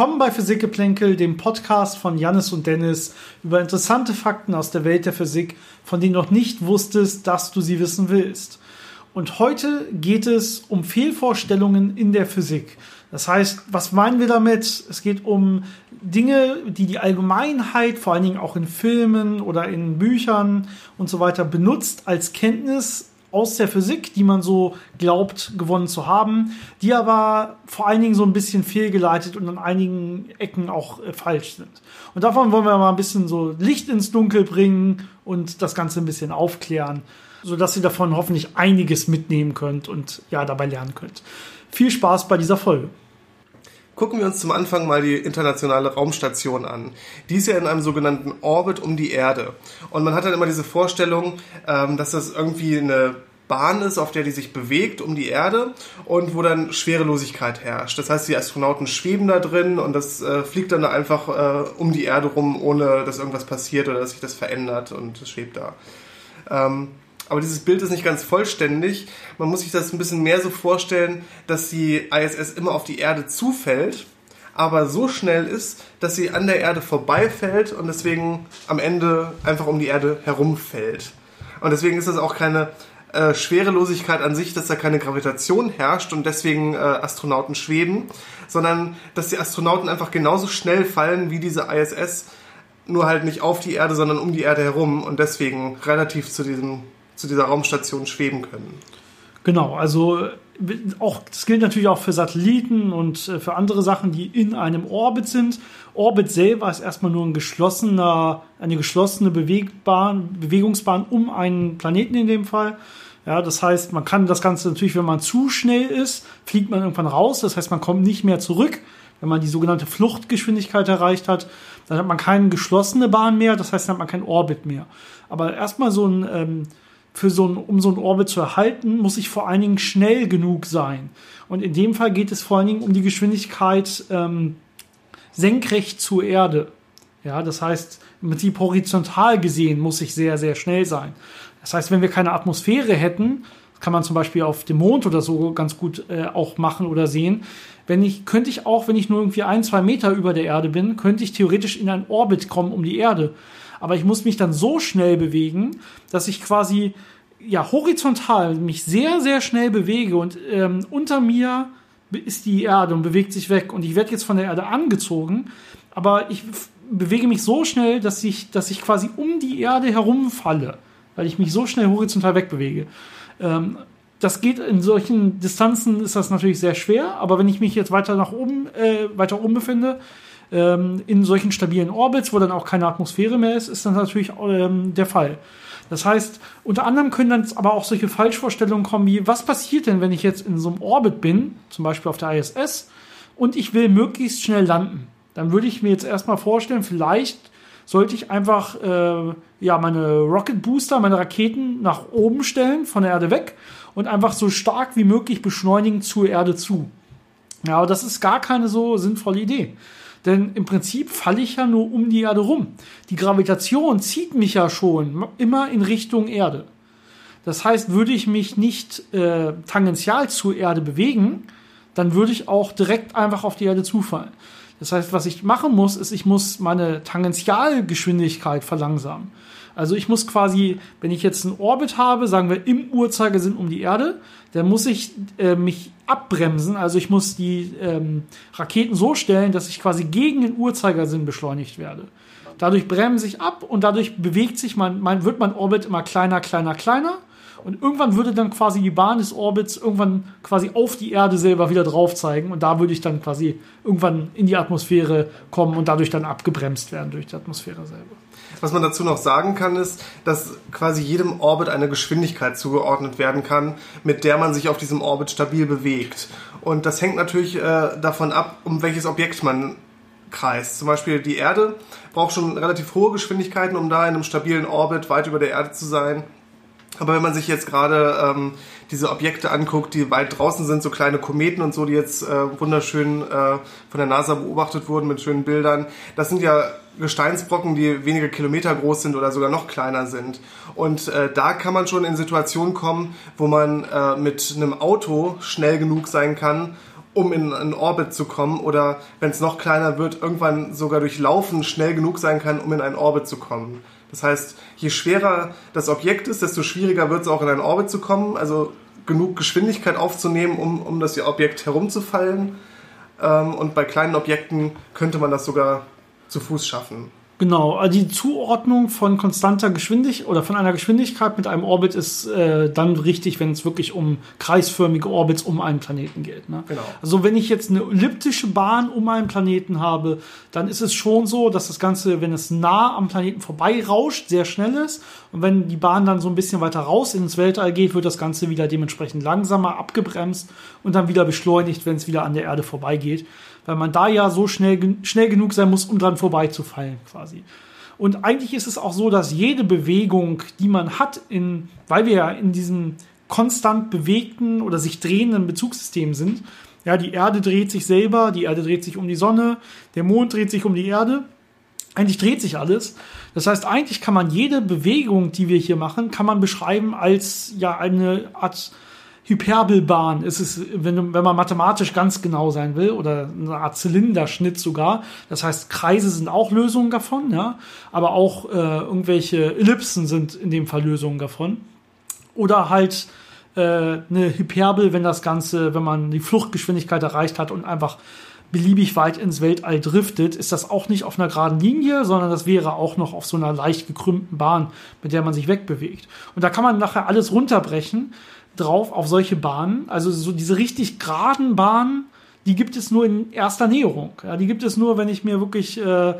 Willkommen bei Physikgeplänkel, dem Podcast von Jannis und Dennis über interessante Fakten aus der Welt der Physik, von denen du noch nicht wusstest, dass du sie wissen willst. Und heute geht es um Fehlvorstellungen in der Physik. Das heißt, was meinen wir damit? Es geht um Dinge, die die Allgemeinheit, vor allen Dingen auch in Filmen oder in Büchern und so weiter, benutzt als Kenntnis aus der Physik, die man so glaubt gewonnen zu haben, die aber vor allen Dingen so ein bisschen fehlgeleitet und an einigen Ecken auch äh, falsch sind. Und davon wollen wir mal ein bisschen so Licht ins Dunkel bringen und das Ganze ein bisschen aufklären, sodass ihr davon hoffentlich einiges mitnehmen könnt und ja, dabei lernen könnt. Viel Spaß bei dieser Folge. Gucken wir uns zum Anfang mal die internationale Raumstation an. Die ist ja in einem sogenannten Orbit um die Erde. Und man hat dann immer diese Vorstellung, ähm, dass das irgendwie eine Bahn ist, auf der die sich bewegt um die Erde und wo dann Schwerelosigkeit herrscht. Das heißt, die Astronauten schweben da drin und das äh, fliegt dann einfach äh, um die Erde rum, ohne dass irgendwas passiert oder dass sich das verändert und es schwebt da. Ähm, aber dieses Bild ist nicht ganz vollständig. Man muss sich das ein bisschen mehr so vorstellen, dass die ISS immer auf die Erde zufällt, aber so schnell ist, dass sie an der Erde vorbeifällt und deswegen am Ende einfach um die Erde herumfällt. Und deswegen ist das auch keine äh, Schwerelosigkeit an sich, dass da keine Gravitation herrscht und deswegen äh, Astronauten schweben, sondern dass die Astronauten einfach genauso schnell fallen wie diese ISS, nur halt nicht auf die Erde, sondern um die Erde herum und deswegen relativ zu diesem zu dieser Raumstation schweben können. Genau, also auch, das gilt natürlich auch für Satelliten und äh, für andere Sachen, die in einem Orbit sind. Orbit selber ist erstmal nur ein geschlossener, eine geschlossene Bewegbahn, Bewegungsbahn um einen Planeten in dem Fall. Ja, das heißt, man kann das Ganze natürlich, wenn man zu schnell ist, fliegt man irgendwann raus. Das heißt, man kommt nicht mehr zurück. Wenn man die sogenannte Fluchtgeschwindigkeit erreicht hat, dann hat man keine geschlossene Bahn mehr. Das heißt, dann hat man kein Orbit mehr. Aber erstmal so ein ähm, für so ein, um so ein Orbit zu erhalten, muss ich vor allen Dingen schnell genug sein. Und in dem Fall geht es vor allen Dingen um die Geschwindigkeit ähm, senkrecht zur Erde. Ja, das heißt, im Prinzip horizontal gesehen muss ich sehr, sehr schnell sein. Das heißt, wenn wir keine Atmosphäre hätten, kann man zum Beispiel auf dem Mond oder so ganz gut äh, auch machen oder sehen. Wenn ich, könnte ich auch, wenn ich nur irgendwie ein, zwei Meter über der Erde bin, könnte ich theoretisch in einen Orbit kommen um die Erde aber ich muss mich dann so schnell bewegen, dass ich quasi ja horizontal mich sehr, sehr schnell bewege und ähm, unter mir ist die Erde und bewegt sich weg und ich werde jetzt von der Erde angezogen, aber ich bewege mich so schnell, dass ich, dass ich quasi um die Erde herumfalle, weil ich mich so schnell horizontal wegbewege. Ähm, das geht in solchen Distanzen ist das natürlich sehr schwer, aber wenn ich mich jetzt weiter nach oben, äh, weiter oben befinde, ähm, in solchen stabilen Orbits, wo dann auch keine Atmosphäre mehr ist, ist das natürlich ähm, der Fall. Das heißt, unter anderem können dann aber auch solche Falschvorstellungen kommen wie, was passiert denn, wenn ich jetzt in so einem Orbit bin, zum Beispiel auf der ISS, und ich will möglichst schnell landen? Dann würde ich mir jetzt erstmal vorstellen, vielleicht sollte ich einfach äh, ja, meine Rocket Booster, meine Raketen nach oben stellen, von der Erde weg und einfach so stark wie möglich beschleunigen zur Erde zu. Ja, aber das ist gar keine so sinnvolle Idee. Denn im Prinzip falle ich ja nur um die Erde rum. Die Gravitation zieht mich ja schon immer in Richtung Erde. Das heißt, würde ich mich nicht äh, tangential zur Erde bewegen, dann würde ich auch direkt einfach auf die Erde zufallen. Das heißt, was ich machen muss, ist, ich muss meine Tangentialgeschwindigkeit verlangsamen. Also ich muss quasi, wenn ich jetzt einen Orbit habe, sagen wir im Uhrzeigersinn um die Erde, dann muss ich äh, mich abbremsen. Also ich muss die ähm, Raketen so stellen, dass ich quasi gegen den Uhrzeigersinn beschleunigt werde. Dadurch bremse ich ab und dadurch bewegt sich mein, mein, wird mein Orbit immer kleiner, kleiner, kleiner. Und irgendwann würde dann quasi die Bahn des Orbits irgendwann quasi auf die Erde selber wieder drauf zeigen. Und da würde ich dann quasi irgendwann in die Atmosphäre kommen und dadurch dann abgebremst werden durch die Atmosphäre selber. Was man dazu noch sagen kann, ist, dass quasi jedem Orbit eine Geschwindigkeit zugeordnet werden kann, mit der man sich auf diesem Orbit stabil bewegt. Und das hängt natürlich äh, davon ab, um welches Objekt man kreist. Zum Beispiel die Erde braucht schon relativ hohe Geschwindigkeiten, um da in einem stabilen Orbit weit über der Erde zu sein. Aber wenn man sich jetzt gerade ähm, diese Objekte anguckt, die weit draußen sind, so kleine Kometen und so, die jetzt äh, wunderschön äh, von der NASA beobachtet wurden mit schönen Bildern, das sind ja Gesteinsbrocken, die wenige Kilometer groß sind oder sogar noch kleiner sind. Und äh, da kann man schon in Situationen kommen, wo man äh, mit einem Auto schnell genug sein kann, um in einen Orbit zu kommen oder wenn es noch kleiner wird, irgendwann sogar durch Laufen schnell genug sein kann, um in einen Orbit zu kommen. Das heißt, je schwerer das Objekt ist, desto schwieriger wird es auch in einen Orbit zu kommen, also genug Geschwindigkeit aufzunehmen, um, um das Objekt herumzufallen. Ähm, und bei kleinen Objekten könnte man das sogar zu Fuß schaffen. Genau, also die Zuordnung von konstanter Geschwindigkeit oder von einer Geschwindigkeit mit einem Orbit ist äh, dann richtig, wenn es wirklich um kreisförmige Orbits um einen Planeten geht. Ne? Genau. Also wenn ich jetzt eine elliptische Bahn um einen Planeten habe, dann ist es schon so, dass das Ganze, wenn es nah am Planeten vorbei rauscht, sehr schnell ist. Und wenn die Bahn dann so ein bisschen weiter raus ins Weltall geht, wird das Ganze wieder dementsprechend langsamer abgebremst und dann wieder beschleunigt, wenn es wieder an der Erde vorbeigeht weil man da ja so schnell, schnell genug sein muss, um dran vorbeizufallen quasi. Und eigentlich ist es auch so, dass jede Bewegung, die man hat, in, weil wir ja in diesem konstant bewegten oder sich drehenden Bezugssystem sind, ja, die Erde dreht sich selber, die Erde dreht sich um die Sonne, der Mond dreht sich um die Erde. Eigentlich dreht sich alles. Das heißt, eigentlich kann man jede Bewegung, die wir hier machen, kann man beschreiben als ja eine Art Hyperbelbahn ist es, wenn, wenn man mathematisch ganz genau sein will, oder eine Art Zylinderschnitt sogar. Das heißt, Kreise sind auch Lösungen davon, ja, aber auch äh, irgendwelche Ellipsen sind in dem Fall Lösungen davon. Oder halt äh, eine Hyperbel, wenn das Ganze, wenn man die Fluchtgeschwindigkeit erreicht hat und einfach beliebig weit ins Weltall driftet, ist das auch nicht auf einer geraden Linie, sondern das wäre auch noch auf so einer leicht gekrümmten Bahn, mit der man sich wegbewegt. Und da kann man nachher alles runterbrechen drauf auf solche Bahnen. Also so diese richtig geraden Bahnen, die gibt es nur in erster Näherung. Ja, die gibt es nur, wenn ich mir wirklich äh,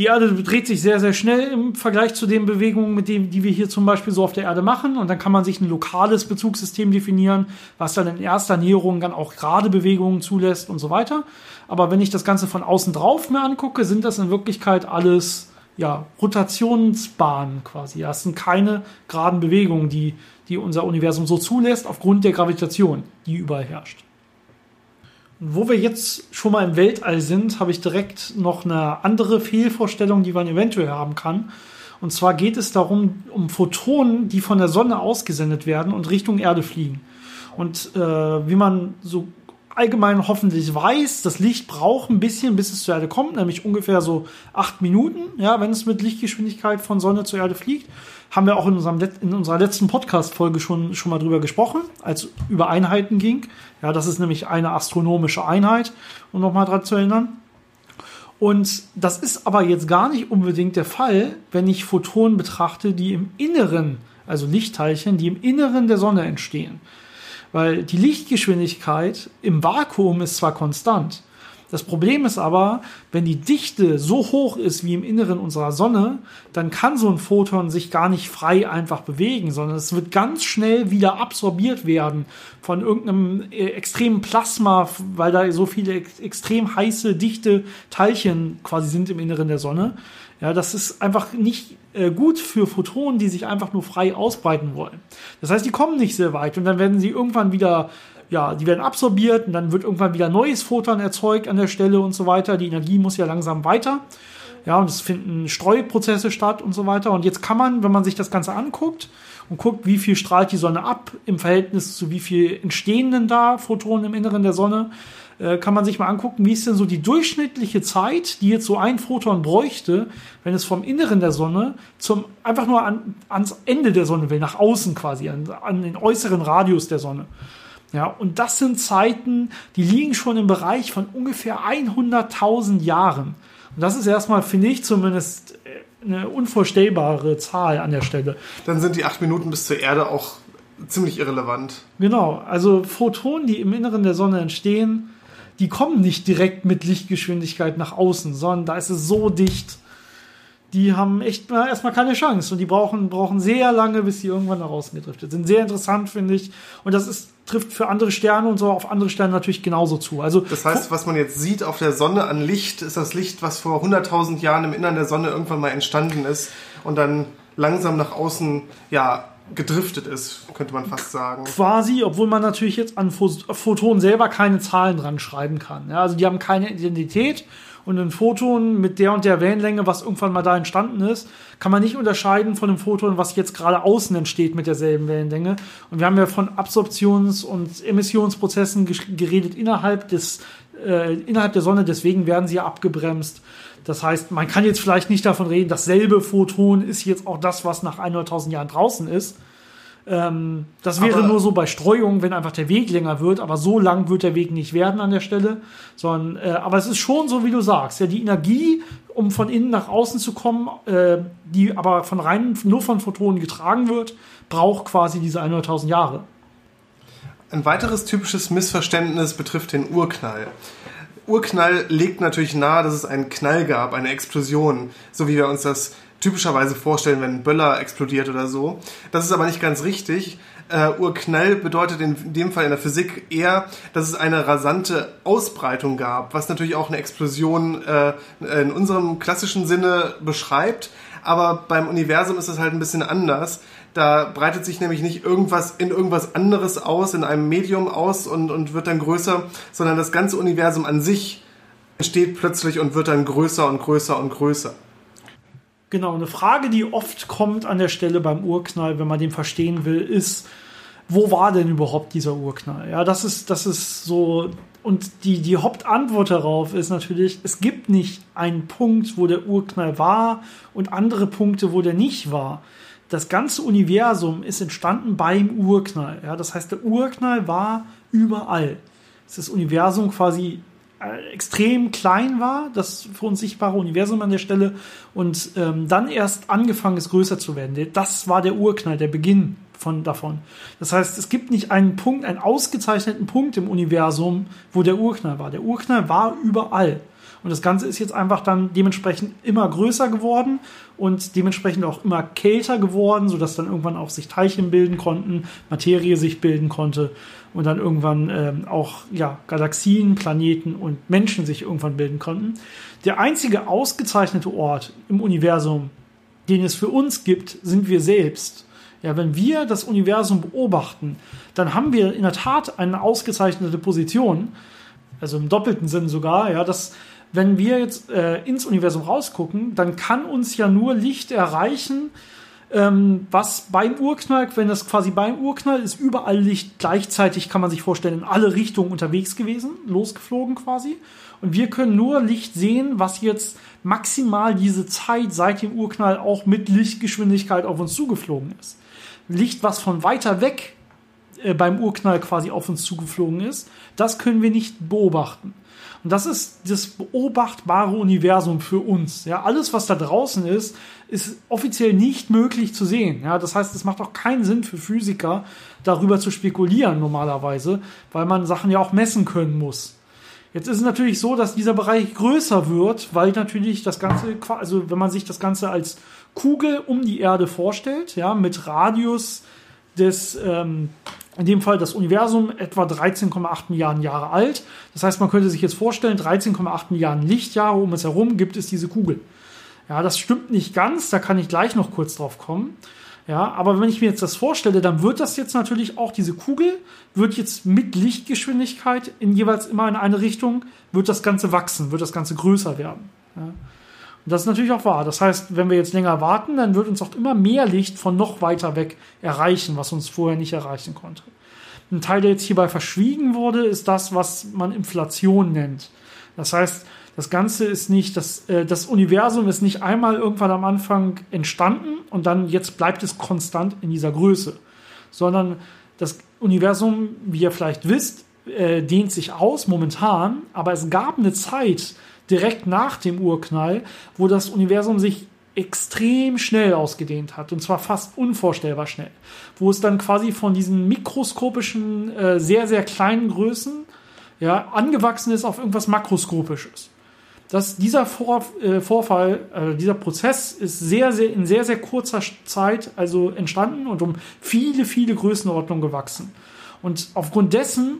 die Erde dreht sich sehr, sehr schnell im Vergleich zu den Bewegungen, mit denen, die wir hier zum Beispiel so auf der Erde machen. Und dann kann man sich ein lokales Bezugssystem definieren, was dann in erster Näherung dann auch gerade Bewegungen zulässt und so weiter. Aber wenn ich das Ganze von außen drauf mir angucke, sind das in Wirklichkeit alles ja, Rotationsbahnen quasi. Das sind keine geraden Bewegungen, die die unser Universum so zulässt, aufgrund der Gravitation, die überall herrscht. Und wo wir jetzt schon mal im Weltall sind, habe ich direkt noch eine andere Fehlvorstellung, die man eventuell haben kann. Und zwar geht es darum, um Photonen, die von der Sonne ausgesendet werden und Richtung Erde fliegen. Und äh, wie man so allgemein hoffentlich weiß, das Licht braucht ein bisschen, bis es zur Erde kommt, nämlich ungefähr so acht Minuten, ja, wenn es mit Lichtgeschwindigkeit von Sonne zur Erde fliegt haben wir auch in, unserem, in unserer letzten Podcast-Folge schon, schon mal drüber gesprochen, als über Einheiten ging. Ja, das ist nämlich eine astronomische Einheit, um nochmal dran zu erinnern. Und das ist aber jetzt gar nicht unbedingt der Fall, wenn ich Photonen betrachte, die im Inneren, also Lichtteilchen, die im Inneren der Sonne entstehen. Weil die Lichtgeschwindigkeit im Vakuum ist zwar konstant, das Problem ist aber, wenn die Dichte so hoch ist wie im Inneren unserer Sonne, dann kann so ein Photon sich gar nicht frei einfach bewegen, sondern es wird ganz schnell wieder absorbiert werden von irgendeinem äh, extremen Plasma, weil da so viele extrem heiße, dichte Teilchen quasi sind im Inneren der Sonne. Ja, das ist einfach nicht äh, gut für Photonen, die sich einfach nur frei ausbreiten wollen. Das heißt, die kommen nicht sehr weit und dann werden sie irgendwann wieder ja, die werden absorbiert und dann wird irgendwann wieder neues Photon erzeugt an der Stelle und so weiter. Die Energie muss ja langsam weiter. Ja, und es finden Streuprozesse statt und so weiter. Und jetzt kann man, wenn man sich das Ganze anguckt und guckt, wie viel strahlt die Sonne ab im Verhältnis zu wie viel entstehen denn da Photonen im Inneren der Sonne, äh, kann man sich mal angucken, wie ist denn so die durchschnittliche Zeit, die jetzt so ein Photon bräuchte, wenn es vom Inneren der Sonne zum einfach nur an, ans Ende der Sonne will, nach außen quasi, an, an den äußeren Radius der Sonne. Ja, und das sind Zeiten, die liegen schon im Bereich von ungefähr 100.000 Jahren. Und das ist erstmal, finde ich zumindest, äh, eine unvorstellbare Zahl an der Stelle. Dann sind die acht Minuten bis zur Erde auch ziemlich irrelevant. Genau, also Photonen, die im Inneren der Sonne entstehen, die kommen nicht direkt mit Lichtgeschwindigkeit nach außen, sondern da ist es so dicht, die haben echt mal erstmal keine Chance und die brauchen, brauchen sehr lange, bis sie irgendwann nach außen gedriftet sind. Sehr interessant, finde ich. Und das ist, trifft für andere Sterne und so auf andere Sterne natürlich genauso zu. Also, das heißt, was man jetzt sieht auf der Sonne an Licht, ist das Licht, was vor 100.000 Jahren im Innern der Sonne irgendwann mal entstanden ist und dann langsam nach außen, ja, gedriftet ist, könnte man fast sagen. Quasi, obwohl man natürlich jetzt an Photonen selber keine Zahlen dran schreiben kann. Ja, also die haben keine Identität und ein Photon mit der und der Wellenlänge, was irgendwann mal da entstanden ist, kann man nicht unterscheiden von einem Photon, was jetzt gerade außen entsteht mit derselben Wellenlänge. Und wir haben ja von Absorptions- und Emissionsprozessen geredet innerhalb des äh, innerhalb der Sonne, deswegen werden sie ja abgebremst. Das heißt, man kann jetzt vielleicht nicht davon reden, dasselbe Photon ist jetzt auch das, was nach 100.000 Jahren draußen ist. Ähm, das wäre aber nur so bei Streuung, wenn einfach der Weg länger wird, aber so lang wird der Weg nicht werden an der Stelle. Sondern, äh, aber es ist schon so, wie du sagst, ja, die Energie, um von innen nach außen zu kommen, äh, die aber von rein nur von Photonen getragen wird, braucht quasi diese 100.000 Jahre. Ein weiteres typisches Missverständnis betrifft den Urknall. Urknall legt natürlich nahe, dass es einen Knall gab, eine Explosion, so wie wir uns das typischerweise vorstellen, wenn ein Böller explodiert oder so. Das ist aber nicht ganz richtig. Uh, Urknall bedeutet in dem Fall in der Physik eher, dass es eine rasante Ausbreitung gab, was natürlich auch eine Explosion uh, in unserem klassischen Sinne beschreibt. Aber beim Universum ist es halt ein bisschen anders. Da breitet sich nämlich nicht irgendwas in irgendwas anderes aus, in einem Medium aus und, und wird dann größer, sondern das ganze Universum an sich entsteht plötzlich und wird dann größer und größer und größer. Genau, eine Frage, die oft kommt an der Stelle beim Urknall, wenn man den verstehen will, ist, wo war denn überhaupt dieser Urknall? Ja, das ist, das ist so, und die, die Hauptantwort darauf ist natürlich, es gibt nicht einen Punkt, wo der Urknall war und andere Punkte, wo der nicht war das ganze Universum ist entstanden beim Urknall. Ja, das heißt, der Urknall war überall. Dass das Universum quasi äh, extrem klein war, das für uns sichtbare Universum an der Stelle, und ähm, dann erst angefangen ist, größer zu werden. Das war der Urknall, der Beginn von davon. Das heißt, es gibt nicht einen Punkt, einen ausgezeichneten Punkt im Universum, wo der Urknall war. Der Urknall war überall. Und das Ganze ist jetzt einfach dann dementsprechend immer größer geworden und dementsprechend auch immer kälter geworden, sodass dann irgendwann auch sich Teilchen bilden konnten, Materie sich bilden konnte und dann irgendwann ähm, auch ja, Galaxien, Planeten und Menschen sich irgendwann bilden konnten. Der einzige ausgezeichnete Ort im Universum, den es für uns gibt, sind wir selbst. Ja, wenn wir das Universum beobachten, dann haben wir in der Tat eine ausgezeichnete Position, also im doppelten Sinn sogar, ja, dass wenn wir jetzt äh, ins Universum rausgucken, dann kann uns ja nur Licht erreichen, ähm, was beim Urknall, wenn das quasi beim Urknall ist, überall Licht gleichzeitig, kann man sich vorstellen, in alle Richtungen unterwegs gewesen, losgeflogen quasi. Und wir können nur Licht sehen, was jetzt maximal diese Zeit seit dem Urknall auch mit Lichtgeschwindigkeit auf uns zugeflogen ist. Licht, was von weiter weg äh, beim Urknall quasi auf uns zugeflogen ist, das können wir nicht beobachten. Und das ist das beobachtbare Universum für uns. Ja, alles, was da draußen ist, ist offiziell nicht möglich zu sehen. Ja, das heißt, es macht auch keinen Sinn für Physiker, darüber zu spekulieren normalerweise, weil man Sachen ja auch messen können muss. Jetzt ist es natürlich so, dass dieser Bereich größer wird, weil natürlich das Ganze, also wenn man sich das Ganze als Kugel um die Erde vorstellt, ja, mit Radius des ähm, in dem Fall das Universum etwa 13,8 Milliarden Jahre alt. Das heißt, man könnte sich jetzt vorstellen, 13,8 Milliarden Lichtjahre um es herum gibt es diese Kugel. Ja, das stimmt nicht ganz, da kann ich gleich noch kurz drauf kommen. Ja, aber wenn ich mir jetzt das vorstelle, dann wird das jetzt natürlich auch diese Kugel wird jetzt mit Lichtgeschwindigkeit in jeweils immer in eine Richtung wird das Ganze wachsen, wird das Ganze größer werden. Ja. Und das ist natürlich auch wahr. Das heißt, wenn wir jetzt länger warten, dann wird uns auch immer mehr Licht von noch weiter weg erreichen, was uns vorher nicht erreichen konnte. Ein Teil, der jetzt hierbei verschwiegen wurde, ist das, was man Inflation nennt. Das heißt, das Ganze ist nicht, das, äh, das Universum ist nicht einmal irgendwann am Anfang entstanden und dann jetzt bleibt es konstant in dieser Größe, sondern das Universum, wie ihr vielleicht wisst, äh, dehnt sich aus momentan, aber es gab eine Zeit, direkt nach dem Urknall, wo das Universum sich extrem schnell ausgedehnt hat und zwar fast unvorstellbar schnell, wo es dann quasi von diesen mikroskopischen, äh, sehr, sehr kleinen Größen ja, angewachsen ist auf irgendwas makroskopisches. Das, dieser Vor, äh, Vorfall, äh, dieser Prozess ist sehr, sehr, in sehr, sehr kurzer Zeit also entstanden und um viele, viele Größenordnungen gewachsen. Und aufgrund dessen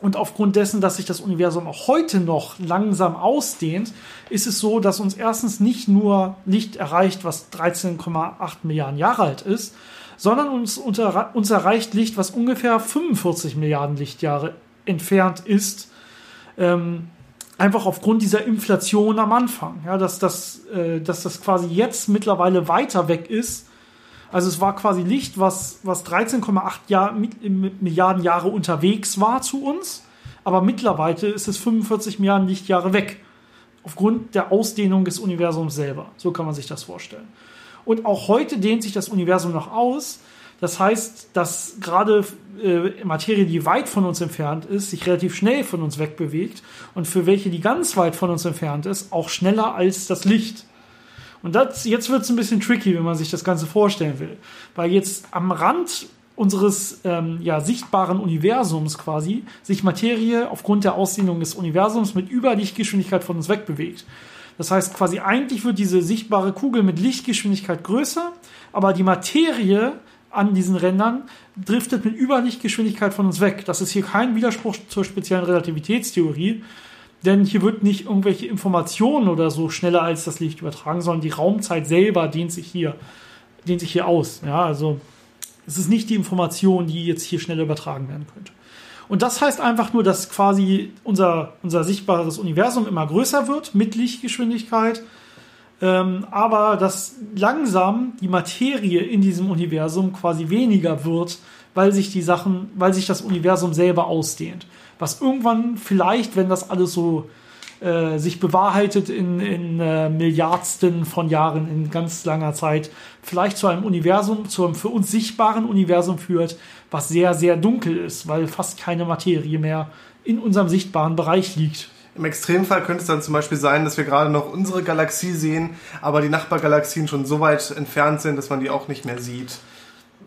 und aufgrund dessen, dass sich das Universum auch heute noch langsam ausdehnt, ist es so, dass uns erstens nicht nur Licht erreicht, was 13,8 Milliarden Jahre alt ist, sondern uns, unter, uns erreicht Licht, was ungefähr 45 Milliarden Lichtjahre entfernt ist. Ähm, einfach aufgrund dieser Inflation am Anfang. Ja, dass, das, äh, dass das quasi jetzt mittlerweile weiter weg ist. Also es war quasi Licht, was, was 13,8 Jahr, Milliarden Jahre unterwegs war zu uns, aber mittlerweile ist es 45 Milliarden Lichtjahre weg. Aufgrund der Ausdehnung des Universums selber. So kann man sich das vorstellen. Und auch heute dehnt sich das Universum noch aus. Das heißt, dass gerade äh, Materie, die weit von uns entfernt ist, sich relativ schnell von uns wegbewegt und für welche, die ganz weit von uns entfernt ist, auch schneller als das Licht. Und das, jetzt wird es ein bisschen tricky, wenn man sich das Ganze vorstellen will. Weil jetzt am Rand unseres ähm, ja, sichtbaren Universums quasi sich Materie aufgrund der Ausdehnung des Universums mit Überlichtgeschwindigkeit von uns wegbewegt. Das heißt quasi eigentlich wird diese sichtbare Kugel mit Lichtgeschwindigkeit größer, aber die Materie an diesen Rändern driftet mit Überlichtgeschwindigkeit von uns weg. Das ist hier kein Widerspruch zur speziellen Relativitätstheorie, denn hier wird nicht irgendwelche Informationen oder so schneller als das Licht übertragen, sondern die Raumzeit selber dehnt sich hier, dehnt sich hier aus. Ja, also es ist nicht die Information, die jetzt hier schneller übertragen werden könnte. Und das heißt einfach nur, dass quasi unser, unser sichtbares Universum immer größer wird mit Lichtgeschwindigkeit ähm, aber dass langsam die Materie in diesem Universum quasi weniger wird, weil sich die Sachen, weil sich das Universum selber ausdehnt. Was irgendwann vielleicht, wenn das alles so äh, sich bewahrheitet in, in äh, Milliardsten von Jahren, in ganz langer Zeit, vielleicht zu einem Universum, zu einem für uns sichtbaren Universum führt, was sehr, sehr dunkel ist, weil fast keine Materie mehr in unserem sichtbaren Bereich liegt. Im Extremfall könnte es dann zum Beispiel sein, dass wir gerade noch unsere Galaxie sehen, aber die Nachbargalaxien schon so weit entfernt sind, dass man die auch nicht mehr sieht.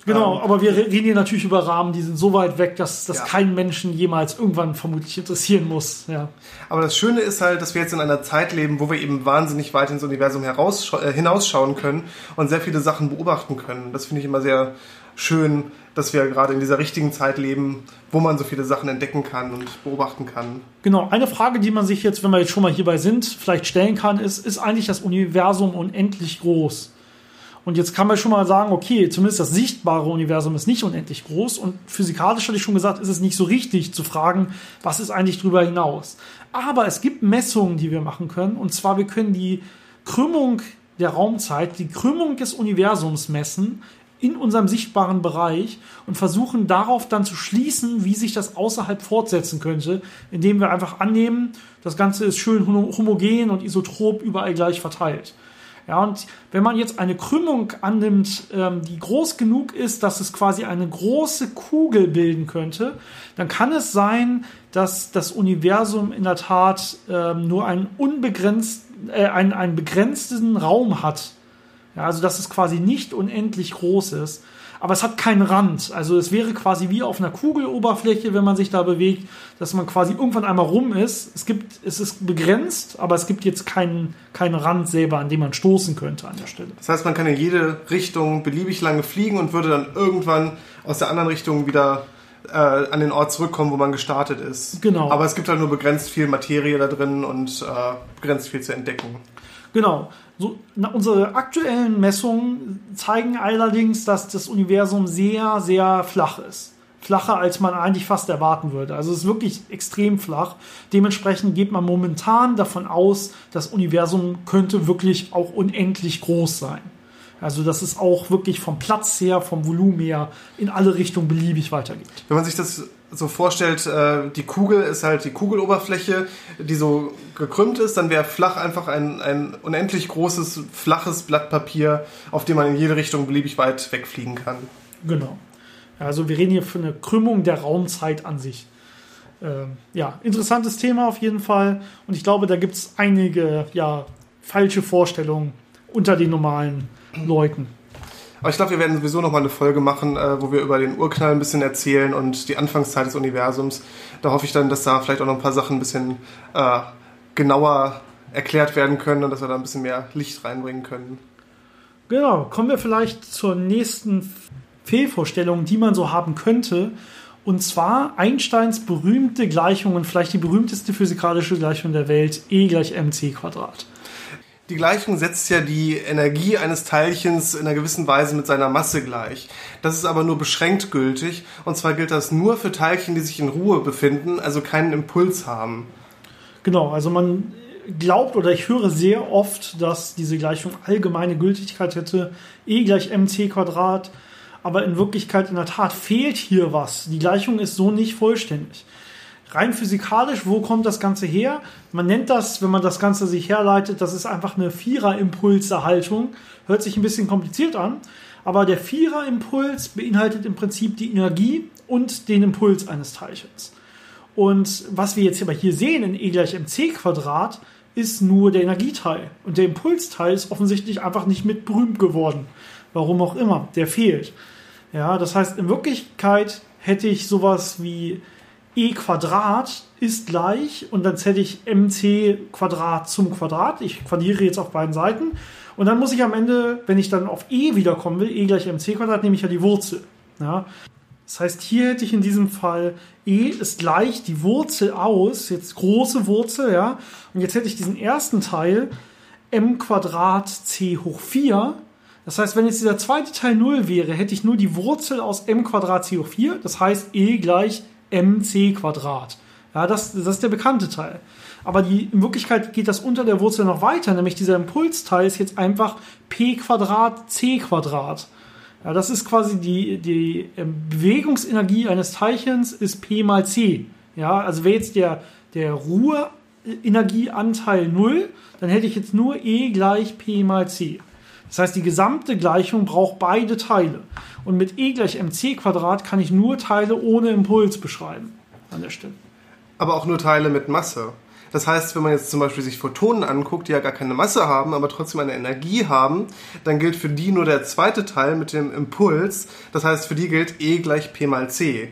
Genau, ähm, aber wir reden hier natürlich über Rahmen, die sind so weit weg, dass das ja. keinen Menschen jemals irgendwann vermutlich interessieren muss. Ja. Aber das Schöne ist halt, dass wir jetzt in einer Zeit leben, wo wir eben wahnsinnig weit ins Universum äh, hinausschauen können und sehr viele Sachen beobachten können. Das finde ich immer sehr schön, dass wir gerade in dieser richtigen Zeit leben, wo man so viele Sachen entdecken kann und beobachten kann. Genau, eine Frage, die man sich jetzt, wenn wir jetzt schon mal hierbei sind, vielleicht stellen kann, ist, ist eigentlich das Universum unendlich groß? Und jetzt kann man schon mal sagen, okay, zumindest das sichtbare Universum ist nicht unendlich groß. Und physikalisch hatte ich schon gesagt, ist es nicht so richtig zu fragen, was ist eigentlich darüber hinaus. Aber es gibt Messungen, die wir machen können. Und zwar, wir können die Krümmung der Raumzeit, die Krümmung des Universums messen in unserem sichtbaren Bereich und versuchen darauf dann zu schließen, wie sich das außerhalb fortsetzen könnte, indem wir einfach annehmen, das Ganze ist schön homogen und isotrop überall gleich verteilt. Ja, und wenn man jetzt eine Krümmung annimmt, ähm, die groß genug ist, dass es quasi eine große Kugel bilden könnte, dann kann es sein, dass das Universum in der Tat ähm, nur einen unbegrenzt, äh, einen, einen begrenzten Raum hat. Ja, also dass es quasi nicht unendlich groß ist, aber es hat keinen Rand. Also es wäre quasi wie auf einer Kugeloberfläche, wenn man sich da bewegt, dass man quasi irgendwann einmal rum ist. Es gibt, es ist begrenzt, aber es gibt jetzt keinen, keinen Rand selber, an dem man stoßen könnte an der Stelle. Das heißt, man kann in jede Richtung beliebig lange fliegen und würde dann irgendwann aus der anderen Richtung wieder äh, an den Ort zurückkommen, wo man gestartet ist. Genau. Aber es gibt halt nur begrenzt viel Materie da drin und äh, begrenzt viel zu entdecken. Genau. So, na, unsere aktuellen Messungen zeigen allerdings, dass das Universum sehr, sehr flach ist. Flacher, als man eigentlich fast erwarten würde. Also es ist wirklich extrem flach. Dementsprechend geht man momentan davon aus, das Universum könnte wirklich auch unendlich groß sein. Also dass es auch wirklich vom Platz her, vom Volumen her in alle Richtungen beliebig weitergeht. Wenn man sich das so vorstellt, äh, die Kugel ist halt die Kugeloberfläche, die so gekrümmt ist, dann wäre flach einfach ein, ein unendlich großes, flaches Blatt Papier, auf dem man in jede Richtung beliebig weit wegfliegen kann. Genau. Also wir reden hier von einer Krümmung der Raumzeit an sich. Ähm, ja, interessantes Thema auf jeden Fall. Und ich glaube, da gibt es einige ja, falsche Vorstellungen unter den normalen Leuten. Aber ich glaube, wir werden sowieso noch mal eine Folge machen, äh, wo wir über den Urknall ein bisschen erzählen und die Anfangszeit des Universums. Da hoffe ich dann, dass da vielleicht auch noch ein paar Sachen ein bisschen äh, genauer erklärt werden können und dass wir da ein bisschen mehr Licht reinbringen können. Genau, kommen wir vielleicht zur nächsten Fehlvorstellung, die man so haben könnte. Und zwar Einsteins berühmte Gleichung und vielleicht die berühmteste physikalische Gleichung der Welt, E gleich mc Quadrat. Die Gleichung setzt ja die Energie eines Teilchens in einer gewissen Weise mit seiner Masse gleich. Das ist aber nur beschränkt gültig. Und zwar gilt das nur für Teilchen, die sich in Ruhe befinden, also keinen Impuls haben. Genau, also man glaubt oder ich höre sehr oft, dass diese Gleichung allgemeine Gültigkeit hätte, E gleich mc Quadrat, aber in Wirklichkeit in der Tat fehlt hier was. Die Gleichung ist so nicht vollständig. Rein physikalisch, wo kommt das Ganze her? Man nennt das, wenn man das Ganze sich herleitet, das ist einfach eine Vierer-Impulserhaltung. Hört sich ein bisschen kompliziert an, aber der Vierer-Impuls beinhaltet im Prinzip die Energie und den Impuls eines Teilchens. Und was wir jetzt aber hier sehen in E gleich mc Quadrat, ist nur der Energieteil. Und der Impulsteil ist offensichtlich einfach nicht mit berühmt geworden. Warum auch immer, der fehlt. Ja, das heißt, in Wirklichkeit hätte ich sowas wie e Quadrat ist gleich und dann hätte ich mc Quadrat zum Quadrat. Ich quadriere jetzt auf beiden Seiten. Und dann muss ich am Ende, wenn ich dann auf e wiederkommen will, e gleich mc Quadrat, nehme ich ja die Wurzel. Ja, das heißt, hier hätte ich in diesem Fall e ist gleich die Wurzel aus, jetzt große Wurzel, ja. Und jetzt hätte ich diesen ersten Teil m Quadrat c hoch 4. Das heißt, wenn jetzt dieser zweite Teil 0 wäre, hätte ich nur die Wurzel aus m Quadrat c hoch 4. Das heißt, e gleich mc Quadrat. Ja, das, das ist der bekannte Teil. Aber die, in Wirklichkeit geht das unter der Wurzel noch weiter, nämlich dieser Impulsteil ist jetzt einfach p Quadrat c Quadrat. Ja, das ist quasi die, die ähm, Bewegungsenergie eines Teilchens ist P mal C. Ja, also wäre jetzt der, der Ruheenergieanteil 0, dann hätte ich jetzt nur E gleich P mal C. Das heißt, die gesamte Gleichung braucht beide Teile. Und mit E gleich mc Quadrat kann ich nur Teile ohne Impuls beschreiben an der Stelle. Aber auch nur Teile mit Masse. Das heißt, wenn man jetzt zum Beispiel sich Photonen anguckt, die ja gar keine Masse haben, aber trotzdem eine Energie haben, dann gilt für die nur der zweite Teil mit dem Impuls. Das heißt, für die gilt E gleich P mal C.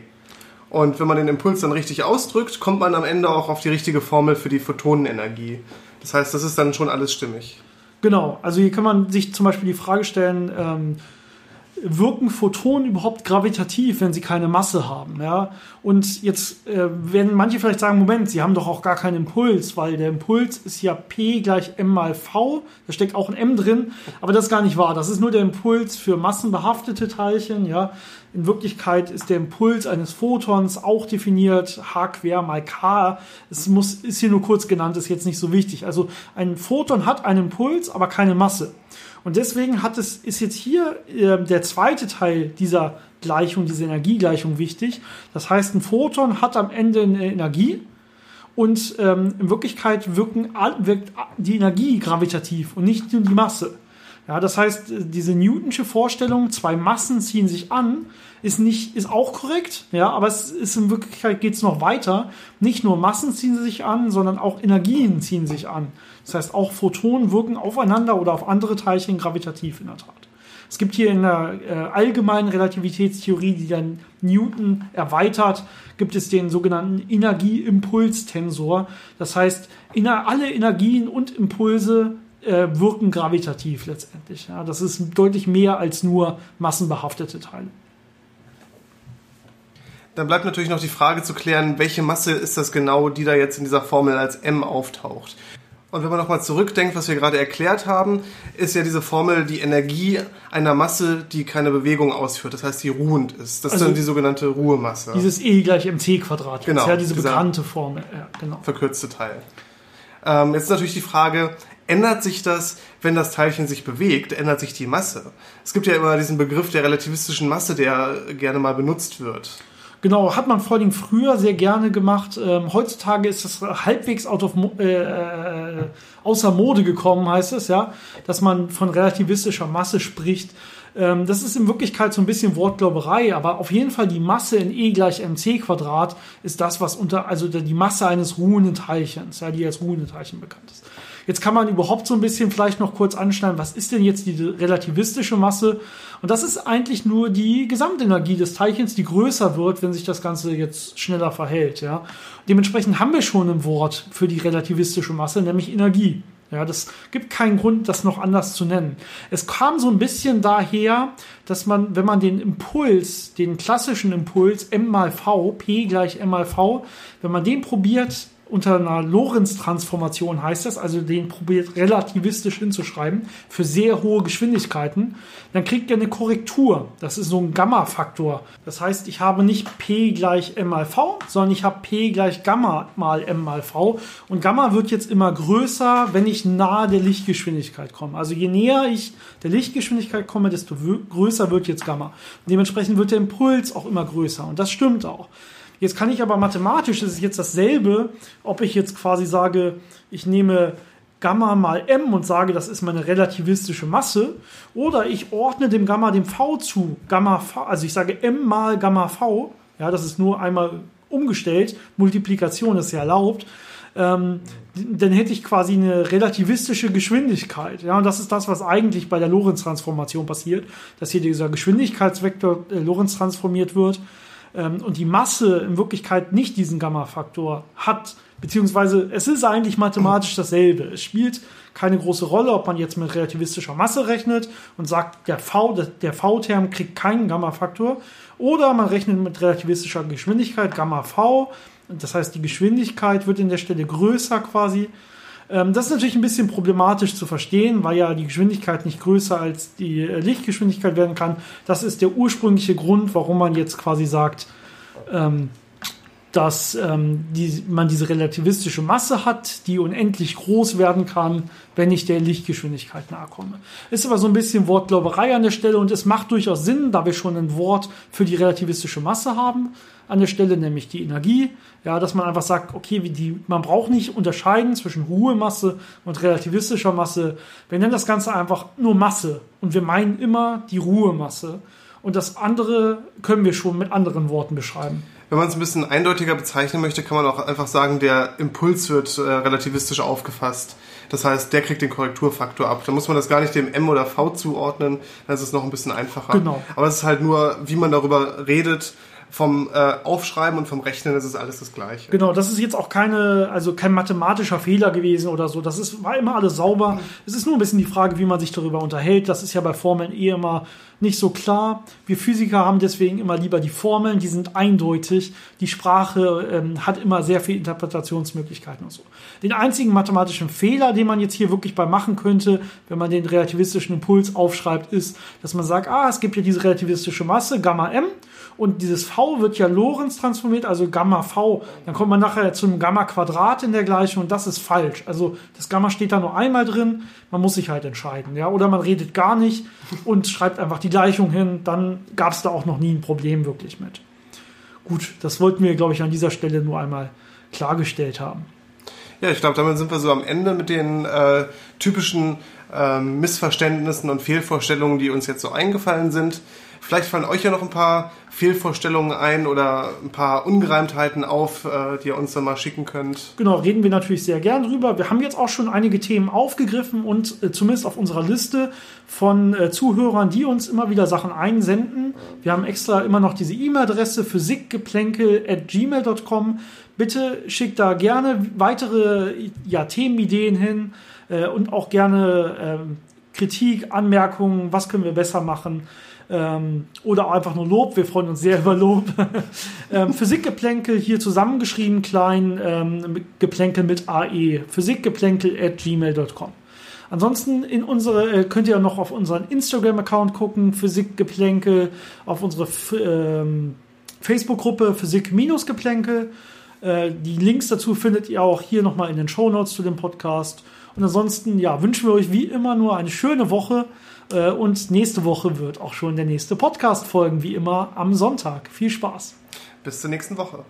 Und wenn man den Impuls dann richtig ausdrückt, kommt man am Ende auch auf die richtige Formel für die Photonenenergie. Das heißt, das ist dann schon alles stimmig. Genau, also hier kann man sich zum Beispiel die Frage stellen, ähm, wirken Photonen überhaupt gravitativ, wenn sie keine Masse haben? Ja? Und jetzt äh, werden manche vielleicht sagen, Moment, sie haben doch auch gar keinen Impuls, weil der Impuls ist ja P gleich M mal V, da steckt auch ein M drin, aber das ist gar nicht wahr. Das ist nur der Impuls für massenbehaftete Teilchen. Ja? In Wirklichkeit ist der Impuls eines Photons auch definiert, H quer mal K. Es muss, ist hier nur kurz genannt, ist jetzt nicht so wichtig. Also ein Photon hat einen Impuls, aber keine Masse. Und deswegen hat es, ist jetzt hier äh, der zweite Teil dieser Gleichung, dieser Energiegleichung wichtig. Das heißt, ein Photon hat am Ende eine Energie und ähm, in Wirklichkeit wirken, wirkt die Energie gravitativ und nicht nur die Masse. Ja, das heißt, diese Newtonsche Vorstellung, zwei Massen ziehen sich an, ist nicht, ist auch korrekt, ja, aber es ist in Wirklichkeit geht es noch weiter. Nicht nur Massen ziehen sich an, sondern auch Energien ziehen sich an. Das heißt, auch Photonen wirken aufeinander oder auf andere Teilchen gravitativ in der Tat. Es gibt hier in der äh, allgemeinen Relativitätstheorie, die dann Newton erweitert, gibt es den sogenannten Energieimpulstensor. Das heißt, alle Energien und Impulse äh, wirken gravitativ letztendlich. Ja, das ist deutlich mehr als nur massenbehaftete Teile. Dann bleibt natürlich noch die Frage zu klären, welche Masse ist das genau, die da jetzt in dieser Formel als m auftaucht. Und wenn man nochmal zurückdenkt, was wir gerade erklärt haben, ist ja diese Formel die Energie einer Masse, die keine Bewegung ausführt. Das heißt, die ruhend ist. Das also ist dann die sogenannte Ruhemasse. Dieses E gleich mc Quadrat. Genau. Ja, diese bekannte Formel. Ja, genau. Verkürzte Teil. Ähm, jetzt ist natürlich die Frage, ändert sich das, wenn das Teilchen sich bewegt, ändert sich die Masse? Es gibt ja immer diesen Begriff der relativistischen Masse, der gerne mal benutzt wird. Genau, hat man vor allem früher sehr gerne gemacht. Ähm, heutzutage ist das halbwegs out of, äh, äh, außer Mode gekommen, heißt es, ja, dass man von relativistischer Masse spricht. Ähm, das ist in Wirklichkeit so ein bisschen Wortglauberei, aber auf jeden Fall die Masse in E gleich mc Quadrat ist das, was unter, also die Masse eines ruhenden Teilchens, ja, die als ruhende Teilchen bekannt ist. Jetzt kann man überhaupt so ein bisschen vielleicht noch kurz anschneiden, was ist denn jetzt die relativistische Masse? Und das ist eigentlich nur die Gesamtenergie des Teilchens, die größer wird, wenn sich das Ganze jetzt schneller verhält. Ja? Dementsprechend haben wir schon ein Wort für die relativistische Masse, nämlich Energie. Ja, das gibt keinen Grund, das noch anders zu nennen. Es kam so ein bisschen daher, dass man, wenn man den Impuls, den klassischen Impuls m mal v, p gleich m mal v, wenn man den probiert unter einer Lorentz-Transformation heißt das, also den probiert relativistisch hinzuschreiben für sehr hohe Geschwindigkeiten, dann kriegt er eine Korrektur. Das ist so ein Gamma-Faktor. Das heißt, ich habe nicht P gleich M mal V, sondern ich habe P gleich Gamma mal M mal V. Und Gamma wird jetzt immer größer, wenn ich nahe der Lichtgeschwindigkeit komme. Also je näher ich der Lichtgeschwindigkeit komme, desto größer wird jetzt Gamma. Und dementsprechend wird der Impuls auch immer größer. Und das stimmt auch. Jetzt kann ich aber mathematisch, das ist jetzt dasselbe, ob ich jetzt quasi sage, ich nehme Gamma mal m und sage, das ist meine relativistische Masse, oder ich ordne dem Gamma dem v zu, Gamma v, also ich sage m mal Gamma v, ja, das ist nur einmal umgestellt, Multiplikation ist ja erlaubt, ähm, dann hätte ich quasi eine relativistische Geschwindigkeit. Ja, und das ist das, was eigentlich bei der Lorentz-Transformation passiert, dass hier dieser Geschwindigkeitsvektor äh, Lorentz transformiert wird und die Masse in Wirklichkeit nicht diesen Gamma-Faktor hat, beziehungsweise es ist eigentlich mathematisch dasselbe. Es spielt keine große Rolle, ob man jetzt mit relativistischer Masse rechnet und sagt, der V, der V-Term kriegt keinen Gamma-Faktor, oder man rechnet mit relativistischer Geschwindigkeit, Gamma V, das heißt, die Geschwindigkeit wird in der Stelle größer quasi ähm, das ist natürlich ein bisschen problematisch zu verstehen, weil ja die Geschwindigkeit nicht größer als die äh, Lichtgeschwindigkeit werden kann. Das ist der ursprüngliche Grund, warum man jetzt quasi sagt, ähm, dass ähm, die, man diese relativistische Masse hat, die unendlich groß werden kann, wenn ich der Lichtgeschwindigkeit nahe komme. Ist aber so ein bisschen Wortglauberei an der Stelle und es macht durchaus Sinn, da wir schon ein Wort für die relativistische Masse haben an der Stelle, nämlich die Energie. Ja, dass man einfach sagt, okay, wie die, man braucht nicht unterscheiden zwischen Ruhemasse und relativistischer Masse. Wir nennen das Ganze einfach nur Masse und wir meinen immer die Ruhemasse. Und das andere können wir schon mit anderen Worten beschreiben. Wenn man es ein bisschen eindeutiger bezeichnen möchte, kann man auch einfach sagen, der Impuls wird äh, relativistisch aufgefasst. Das heißt, der kriegt den Korrekturfaktor ab. Da muss man das gar nicht dem M oder V zuordnen, dann ist es noch ein bisschen einfacher. Genau. Aber es ist halt nur, wie man darüber redet, vom äh, Aufschreiben und vom Rechnen ist es alles das Gleiche. Genau, das ist jetzt auch keine, also kein mathematischer Fehler gewesen oder so. Das ist, war immer alles sauber. Mhm. Es ist nur ein bisschen die Frage, wie man sich darüber unterhält. Das ist ja bei Formeln eh immer nicht so klar. Wir Physiker haben deswegen immer lieber die Formeln, die sind eindeutig. Die Sprache ähm, hat immer sehr viele Interpretationsmöglichkeiten und so. Den einzigen mathematischen Fehler, den man jetzt hier wirklich bei machen könnte, wenn man den relativistischen Impuls aufschreibt, ist, dass man sagt, ah, es gibt ja diese relativistische Masse, Gamma m, und dieses V wird ja Lorenz transformiert, also Gamma V. Dann kommt man nachher zum Gamma Quadrat in der Gleichung und das ist falsch. Also das Gamma steht da nur einmal drin, man muss sich halt entscheiden. Ja? Oder man redet gar nicht und schreibt einfach die Gleichung hin, dann gab es da auch noch nie ein Problem wirklich mit. Gut, das wollten wir, glaube ich, an dieser Stelle nur einmal klargestellt haben. Ja, ich glaube, damit sind wir so am Ende mit den äh, typischen äh, Missverständnissen und Fehlvorstellungen, die uns jetzt so eingefallen sind. Vielleicht fallen euch ja noch ein paar Fehlvorstellungen ein oder ein paar Ungereimtheiten auf, äh, die ihr uns dann mal schicken könnt. Genau, reden wir natürlich sehr gern drüber. Wir haben jetzt auch schon einige Themen aufgegriffen und äh, zumindest auf unserer Liste von äh, Zuhörern, die uns immer wieder Sachen einsenden. Wir haben extra immer noch diese E-Mail-Adresse physikgeplänkel.gmail.com. Bitte schickt da gerne weitere ja, Themenideen hin äh, und auch gerne ähm, Kritik, Anmerkungen, was können wir besser machen ähm, oder einfach nur Lob. Wir freuen uns sehr über Lob. ähm, Physikgeplänkel hier zusammengeschrieben, klein, ähm, Geplänkel mit AE. Physikgeplänkel at gmail.com. Ansonsten in unsere, äh, könnt ihr noch auf unseren Instagram-Account gucken, Physikgeplänkel, auf unsere ähm, Facebook-Gruppe Physik-Geplänkel. Äh, die Links dazu findet ihr auch hier nochmal in den Show Notes zu dem Podcast. Und ansonsten, ja, wünschen wir euch wie immer nur eine schöne Woche. Äh, und nächste Woche wird auch schon der nächste Podcast folgen, wie immer am Sonntag. Viel Spaß. Bis zur nächsten Woche.